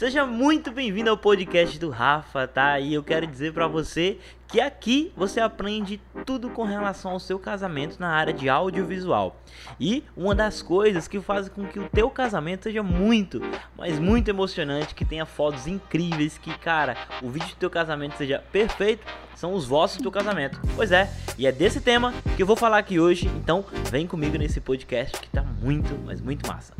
Seja muito bem-vindo ao podcast do Rafa, tá? E eu quero dizer para você que aqui você aprende tudo com relação ao seu casamento na área de audiovisual. E uma das coisas que faz com que o teu casamento seja muito, mas muito emocionante, que tenha fotos incríveis, que cara, o vídeo do teu casamento seja perfeito, são os vossos do teu casamento. Pois é, e é desse tema que eu vou falar aqui hoje, então vem comigo nesse podcast que tá muito, mas muito massa.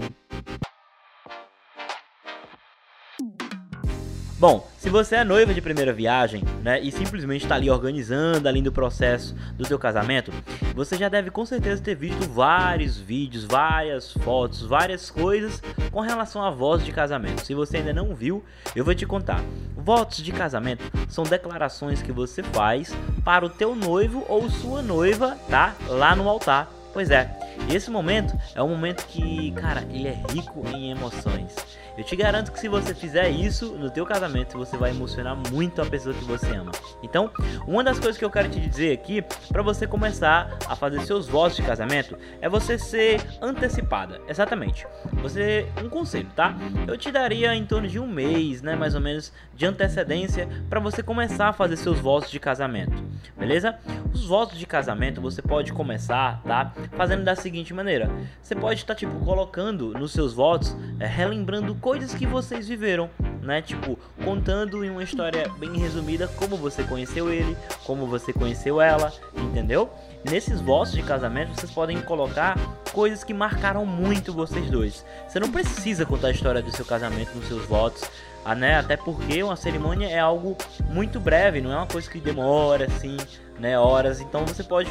Bom, se você é noiva de primeira viagem, né, e simplesmente está ali organizando ali do processo do seu casamento, você já deve com certeza ter visto vários vídeos, várias fotos, várias coisas com relação a votos de casamento. Se você ainda não viu, eu vou te contar. Votos de casamento são declarações que você faz para o teu noivo ou sua noiva, tá? Lá no altar. Pois é, esse momento é um momento que, cara, ele é rico em emoções. Eu te garanto que se você fizer isso no teu casamento, você vai emocionar muito a pessoa que você ama. Então, uma das coisas que eu quero te dizer aqui, para você começar a fazer seus votos de casamento, é você ser antecipada. Exatamente. Você, um conselho, tá? Eu te daria em torno de um mês, né, mais ou menos, de antecedência para você começar a fazer seus votos de casamento. Beleza? Os votos de casamento você pode começar, tá? Fazendo da seguinte maneira: você pode estar tá, tipo colocando nos seus votos, é, relembrando coisas que vocês viveram, né? Tipo, contando em uma história bem resumida como você conheceu ele, como você conheceu ela, entendeu? Nesses votos de casamento vocês podem colocar coisas que marcaram muito vocês dois. Você não precisa contar a história do seu casamento nos seus votos, ah, né? Até porque uma cerimônia é algo muito breve, não é uma coisa que demora assim, né, horas. Então você pode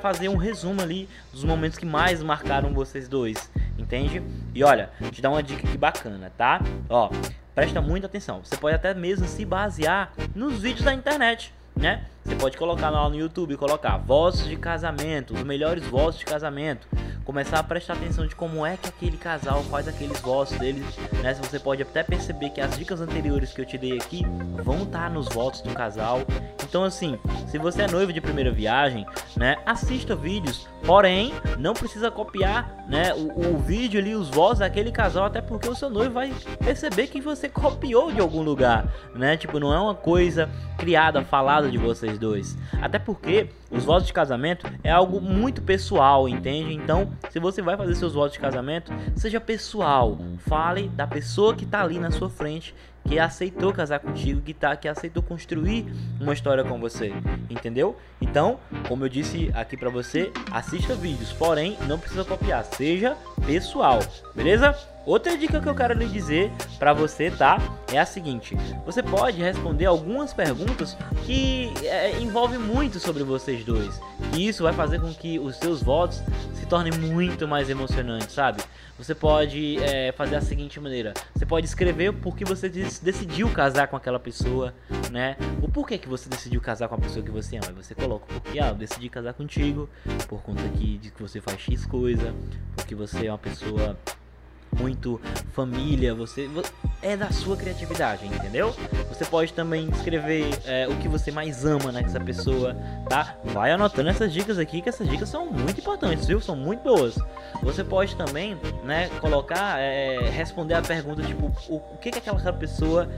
fazer um resumo ali dos momentos que mais marcaram vocês dois entende? E olha, te dar uma dica que bacana, tá? Ó, presta muita atenção. Você pode até mesmo se basear nos vídeos da internet, né? Você pode colocar lá no YouTube, colocar vozes de casamento, os melhores vozes de casamento começar a prestar atenção de como é que aquele casal faz aqueles votos deles, né? Você pode até perceber que as dicas anteriores que eu te dei aqui vão estar tá nos votos do casal. Então assim, se você é noivo de primeira viagem, né, assista vídeos, porém não precisa copiar, né, o, o vídeo ali, os votos daquele casal, até porque o seu noivo vai perceber que você copiou de algum lugar, né? Tipo, não é uma coisa criada, falada de vocês dois. Até porque os votos de casamento é algo muito pessoal, entende? Então, se você vai fazer seus votos de casamento, seja pessoal. Fale da pessoa que está ali na sua frente, que aceitou casar contigo, que tá, que aceitou construir uma história com você, entendeu? Então, como eu disse aqui para você, assista vídeos, porém não precisa copiar, seja pessoal, beleza? Outra dica que eu quero lhe dizer para você, tá? É a seguinte: você pode responder algumas perguntas que é, envolvem muito sobre vocês dois. E isso vai fazer com que os seus votos se tornem muito mais emocionantes, sabe? Você pode é, fazer a seguinte maneira: você pode escrever por que você decidiu casar com aquela pessoa, né? O porquê que você decidiu casar com a pessoa que você ama. Você coloca porque ah, eu decidi casar contigo por conta que, de que você faz X coisa, porque você é uma pessoa muito família, você é da sua criatividade, entendeu? Você pode também escrever é, o que você mais ama nessa pessoa, tá? Vai anotando essas dicas aqui, que essas dicas são muito importantes, viu? São muito boas. Você pode também, né, colocar, é, responder a pergunta tipo, o, o que que aquela pessoa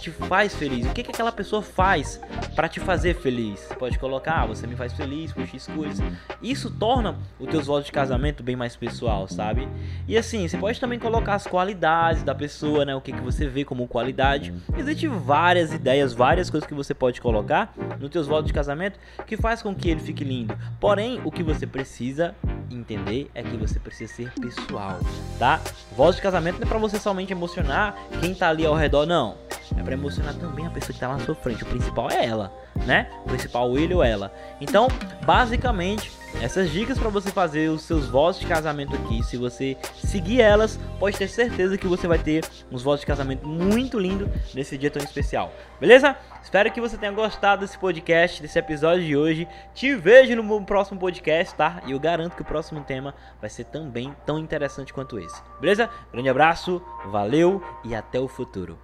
te faz feliz? O que que aquela pessoa faz para te fazer feliz? Pode colocar, ah, você me faz feliz por X coisas. Isso torna o teu voto de casamento bem mais pessoal, sabe? E assim, você pode também colocar as qualidades da pessoa, né? O que, que você vê como qualidade. Existem várias ideias, várias coisas que você pode colocar no teus votos de casamento que faz com que ele fique lindo. Porém, o que você precisa entender é que você precisa ser pessoal, tá? Voz de casamento não é para você somente emocionar quem tá ali ao redor, não. É para emocionar também a pessoa que tá na sua frente. O principal é ela, né? O principal ele ou ela. Então, basicamente, essas dicas para você fazer os seus votos de casamento aqui, se você seguir elas, pode ter certeza que você vai ter uns votos de casamento muito lindo nesse dia tão especial. Beleza? Espero que você tenha gostado desse podcast, desse episódio de hoje. Te vejo no próximo podcast, tá? E eu garanto que o próximo tema vai ser também tão interessante quanto esse. Beleza? Grande abraço, valeu e até o futuro.